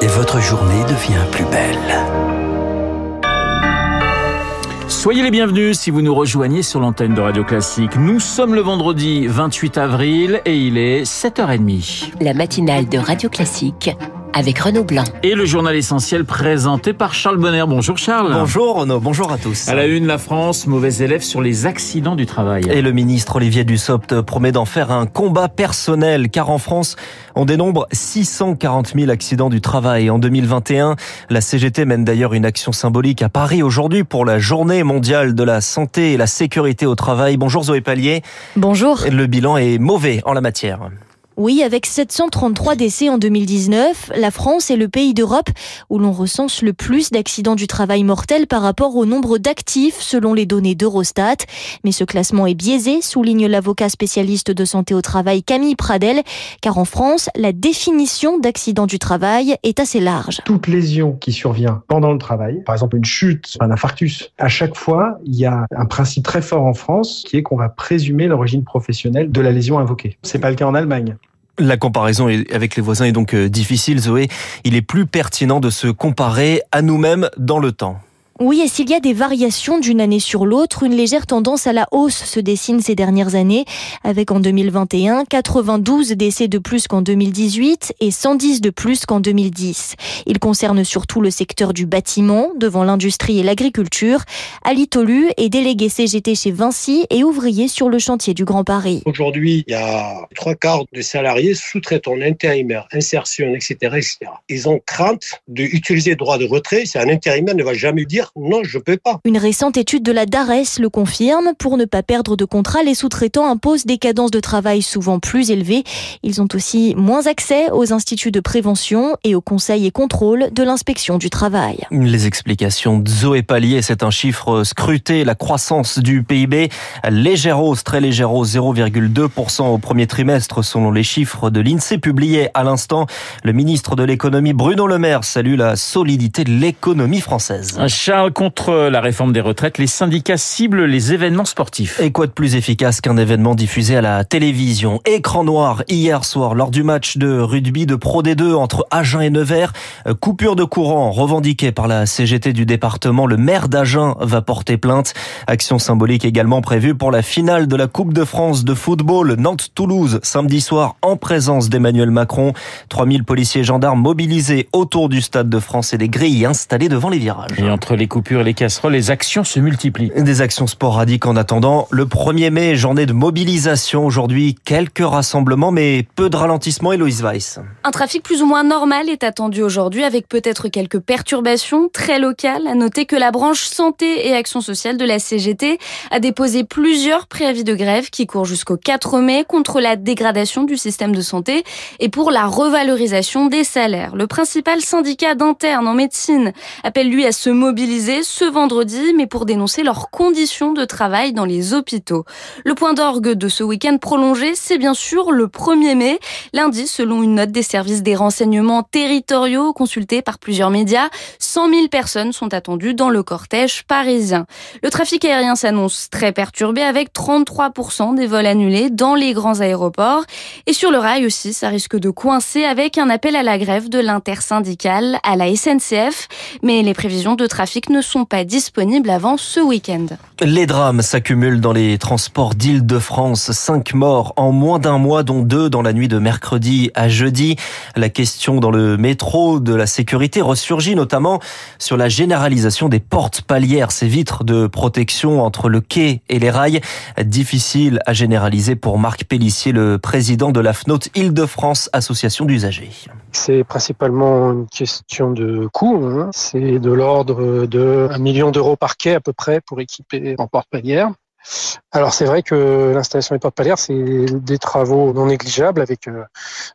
Et votre journée devient plus belle. Soyez les bienvenus si vous nous rejoignez sur l'antenne de Radio Classique. Nous sommes le vendredi 28 avril et il est 7h30. La matinale de Radio Classique avec Renaud Blanc. Et le journal essentiel présenté par Charles Bonner. Bonjour Charles. Bonjour Renaud, bonjour à tous. À la une, la France, mauvais élève sur les accidents du travail. Et le ministre Olivier Dussopt promet d'en faire un combat personnel, car en France, on dénombre 640 000 accidents du travail. En 2021, la CGT mène d'ailleurs une action symbolique à Paris aujourd'hui pour la journée mondiale de la santé et la sécurité au travail. Bonjour Zoé Pallier. Bonjour. Le bilan est mauvais en la matière. Oui, avec 733 décès en 2019, la France est le pays d'Europe où l'on recense le plus d'accidents du travail mortels par rapport au nombre d'actifs selon les données d'Eurostat. Mais ce classement est biaisé, souligne l'avocat spécialiste de santé au travail Camille Pradel, car en France, la définition d'accident du travail est assez large. Toute lésion qui survient pendant le travail, par exemple une chute, un infarctus, à chaque fois, il y a un principe très fort en France qui est qu'on va présumer l'origine professionnelle de la lésion invoquée. C'est pas le cas en Allemagne. La comparaison avec les voisins est donc euh, difficile, Zoé. Il est plus pertinent de se comparer à nous-mêmes dans le temps. Oui, et s'il y a des variations d'une année sur l'autre, une légère tendance à la hausse se dessine ces dernières années, avec en 2021 92 décès de plus qu'en 2018 et 110 de plus qu'en 2010. Il concerne surtout le secteur du bâtiment, devant l'industrie et l'agriculture. Ali Tolu est délégué CGT chez Vinci et ouvrier sur le chantier du Grand Paris. Aujourd'hui, il y a trois quarts de salariés sous-traitants, intérimaires, insertion, etc., etc. Ils ont crainte d'utiliser le droit de retrait. C'est un intérimaire ne va jamais dire non, je peux pas. Une récente étude de la DARES le confirme. Pour ne pas perdre de contrat, les sous-traitants imposent des cadences de travail souvent plus élevées. Ils ont aussi moins accès aux instituts de prévention et aux conseils et contrôles de l'inspection du travail. Les explications de Zoé Pallier, c'est un chiffre scruté. La croissance du PIB, légère hausse, très légère hausse, 0,2% au premier trimestre selon les chiffres de l'INSEE publiés à l'instant. Le ministre de l'économie Bruno Le Maire salue la solidité de l'économie française. Charles, contre la réforme des retraites, les syndicats ciblent les événements sportifs. Et quoi de plus efficace qu'un événement diffusé à la télévision Écran noir hier soir lors du match de rugby de Pro D2 entre Agen et Nevers. Coupure de courant revendiquée par la CGT du département. Le maire d'Agen va porter plainte. Action symbolique également prévue pour la finale de la Coupe de France de football Nantes-Toulouse samedi soir en présence d'Emmanuel Macron. 3000 policiers et gendarmes mobilisés autour du Stade de France et des grilles installées devant les virages. Et entre les coupures et les casseroles, les actions se multiplient. Des actions sporadiques en attendant. Le 1er mai, journée de mobilisation. Aujourd'hui, quelques rassemblements, mais peu de ralentissement. Héloïse Weiss. Un trafic plus ou moins normal est attendu aujourd'hui, avec peut-être quelques perturbations très locales. À noter que la branche santé et action sociale de la CGT a déposé plusieurs préavis de grève qui courent jusqu'au 4 mai contre la dégradation du système de santé et pour la revalorisation des salaires. Le principal syndicat d'internes en médecine appelle lui à se mobiliser ce vendredi, mais pour dénoncer leurs conditions de travail dans les hôpitaux. Le point d'orgue de ce week-end prolongé, c'est bien sûr le 1er mai. Lundi, selon une note des services des renseignements territoriaux consultés par plusieurs médias, 100 000 personnes sont attendues dans le cortège parisien. Le trafic aérien s'annonce très perturbé avec 33% des vols annulés dans les grands aéroports. Et sur le rail aussi, ça risque de coincer avec un appel à la grève de l'intersyndicale à la SNCF. Mais les prévisions de trafic ne sont pas disponibles avant ce week-end. Les drames s'accumulent dans les transports d'Île-de-France. Cinq morts en moins d'un mois, dont deux dans la nuit de mercredi à jeudi. La question dans le métro de la sécurité ressurgit notamment sur la généralisation des portes palières, ces vitres de protection entre le quai et les rails. Difficile à généraliser pour Marc Pellissier, le président de la FNOT Île-de-France, association d'usagers. C'est principalement une question de coût. Hein. C'est de l'ordre de 1 million d'euros par quai à peu près pour équiper en porte-palière. Alors c'est vrai que l'installation des portes palières, c'est des travaux non négligeables avec euh,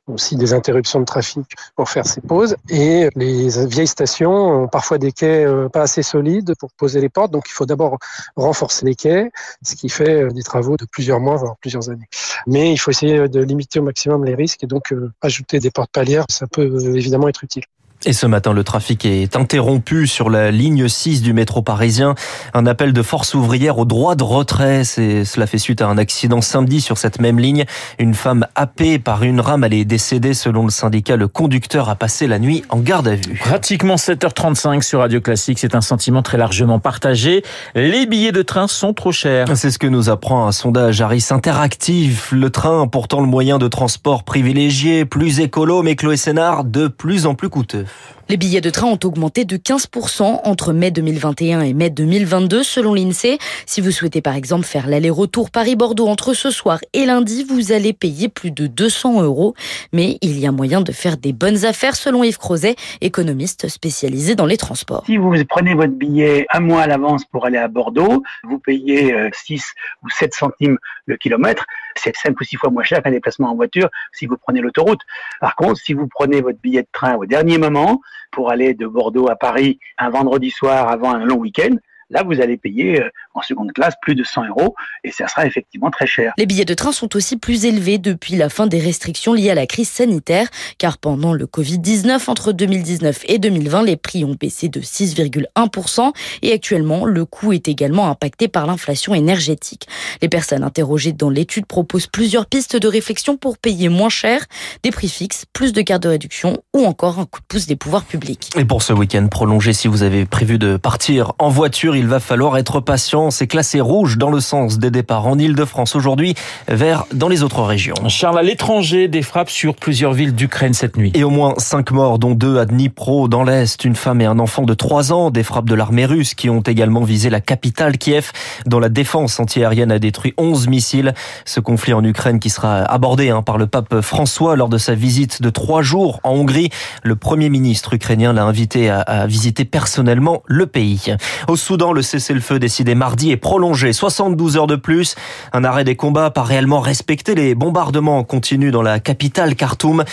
aussi des interruptions de trafic pour faire ces pauses. Et les vieilles stations ont parfois des quais euh, pas assez solides pour poser les portes, donc il faut d'abord renforcer les quais, ce qui fait euh, des travaux de plusieurs mois, voire plusieurs années. Mais il faut essayer de limiter au maximum les risques et donc ajouter des portes palières, ça peut évidemment être utile. Et ce matin, le trafic est interrompu sur la ligne 6 du métro parisien. Un appel de force ouvrière au droit de retrait. Cela fait suite à un accident samedi sur cette même ligne. Une femme happée par une rame, elle est décédée. Selon le syndicat, le conducteur a passé la nuit en garde à vue. Pratiquement 7h35 sur Radio Classique. C'est un sentiment très largement partagé. Les billets de train sont trop chers. C'est ce que nous apprend un sondage Harris Interactive. Le train, pourtant le moyen de transport privilégié, plus écolo, mais Chloé Sénard, de plus en plus coûteux. Les billets de train ont augmenté de 15% entre mai 2021 et mai 2022 selon l'INSEE. Si vous souhaitez par exemple faire l'aller-retour Paris-Bordeaux entre ce soir et lundi, vous allez payer plus de 200 euros. Mais il y a moyen de faire des bonnes affaires selon Yves Crozet, économiste spécialisé dans les transports. Si vous prenez votre billet un mois à l'avance pour aller à Bordeaux, vous payez 6 euh, ou 7 centimes le kilomètre. C'est 5 ou 6 fois moins cher qu'un déplacement en voiture si vous prenez l'autoroute. Par contre, si vous prenez votre billet de train au dernier moment, pour aller de Bordeaux à Paris un vendredi soir avant un long week-end, Là, vous allez payer euh, en seconde classe plus de 100 euros et ça sera effectivement très cher. Les billets de train sont aussi plus élevés depuis la fin des restrictions liées à la crise sanitaire, car pendant le Covid-19, entre 2019 et 2020, les prix ont baissé de 6,1% et actuellement, le coût est également impacté par l'inflation énergétique. Les personnes interrogées dans l'étude proposent plusieurs pistes de réflexion pour payer moins cher, des prix fixes, plus de cartes de réduction ou encore un coup de pouce des pouvoirs publics. Et pour ce week-end prolongé, si vous avez prévu de partir en voiture, il va falloir être patient. C'est classé rouge dans le sens des départs en Ile-de-France aujourd'hui, vert dans les autres régions. Charles, à l'étranger, des frappes sur plusieurs villes d'Ukraine cette nuit. Et au moins cinq morts, dont deux à Dnipro, dans l'Est. Une femme et un enfant de 3 ans. Des frappes de l'armée russe qui ont également visé la capitale Kiev, dont la défense antiaérienne a détruit 11 missiles. Ce conflit en Ukraine qui sera abordé hein, par le pape François lors de sa visite de trois jours en Hongrie. Le premier ministre ukrainien l'a invité à visiter personnellement le pays. Au Soudan, le cessez-le-feu décidé mardi est prolongé 72 heures de plus. Un arrêt des combats pas réellement respecté. Les bombardements continuent dans la capitale Khartoum.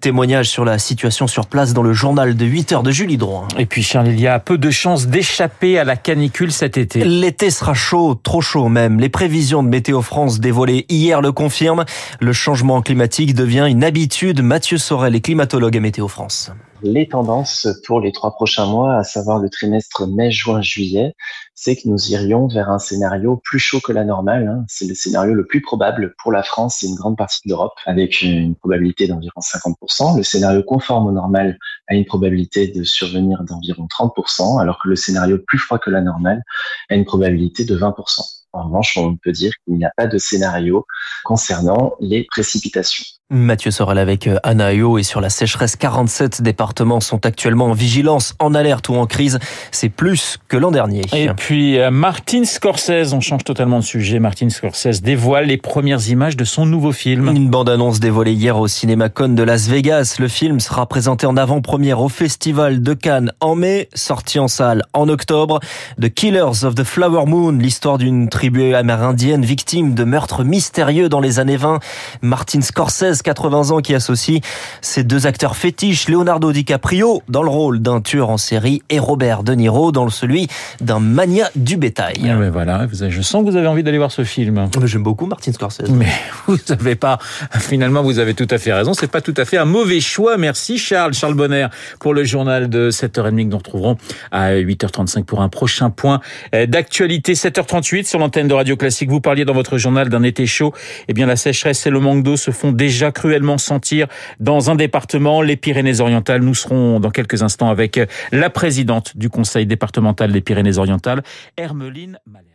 Témoignage sur la situation sur place dans le journal de 8 heures de Julie Droit. Et puis Charles, il y a peu de chances d'échapper à la canicule cet été. L'été sera chaud, trop chaud même. Les prévisions de Météo France dévoilées hier le confirment. Le changement climatique devient une habitude. Mathieu Sorel est climatologue à Météo France les tendances pour les trois prochains mois, à savoir le trimestre mai, juin, juillet, c'est que nous irions vers un scénario plus chaud que la normale. Hein. C'est le scénario le plus probable pour la France et une grande partie de l'Europe, avec une probabilité d'environ 50%. Le scénario conforme au normal a une probabilité de survenir d'environ 30%, alors que le scénario plus froid que la normale a une probabilité de 20%. En revanche, on peut dire qu'il n'y a pas de scénario concernant les précipitations. Mathieu Sorel avec euh, Anaïo et sur la sécheresse, 47 départements sont actuellement en vigilance, en alerte ou en crise. C'est plus que l'an dernier. Et puis euh, Martin Scorsese, on change totalement de sujet. Martin Scorsese dévoile les premières images de son nouveau film. Une bande-annonce dévoilée hier au CinemaCon de Las Vegas. Le film sera présenté en avant-première au Festival de Cannes en mai, sorti en salle en octobre. The Killers of the Flower Moon, l'histoire d'une tribu amérindienne victime de meurtres mystérieux dans les années 20. Martin Scorsese 80 ans, qui associe ces deux acteurs fétiches, Leonardo DiCaprio dans le rôle d'un tueur en série et Robert De Niro dans celui d'un mania du bétail. Ah voilà, je sens que vous avez envie d'aller voir ce film. J'aime beaucoup Martin Scorsese. Mais vous savez pas, finalement vous avez tout à fait raison, c'est pas tout à fait un mauvais choix. Merci Charles, Charles Bonner pour le journal de 7h30 que nous retrouverons à 8h35 pour un prochain point d'actualité. 7h38 sur l'antenne de Radio Classique. Vous parliez dans votre journal d'un été chaud. Eh bien la sécheresse et le manque d'eau se font cruellement sentir dans un département, les Pyrénées-Orientales. Nous serons dans quelques instants avec la présidente du conseil départemental des Pyrénées-Orientales, Hermeline Malher.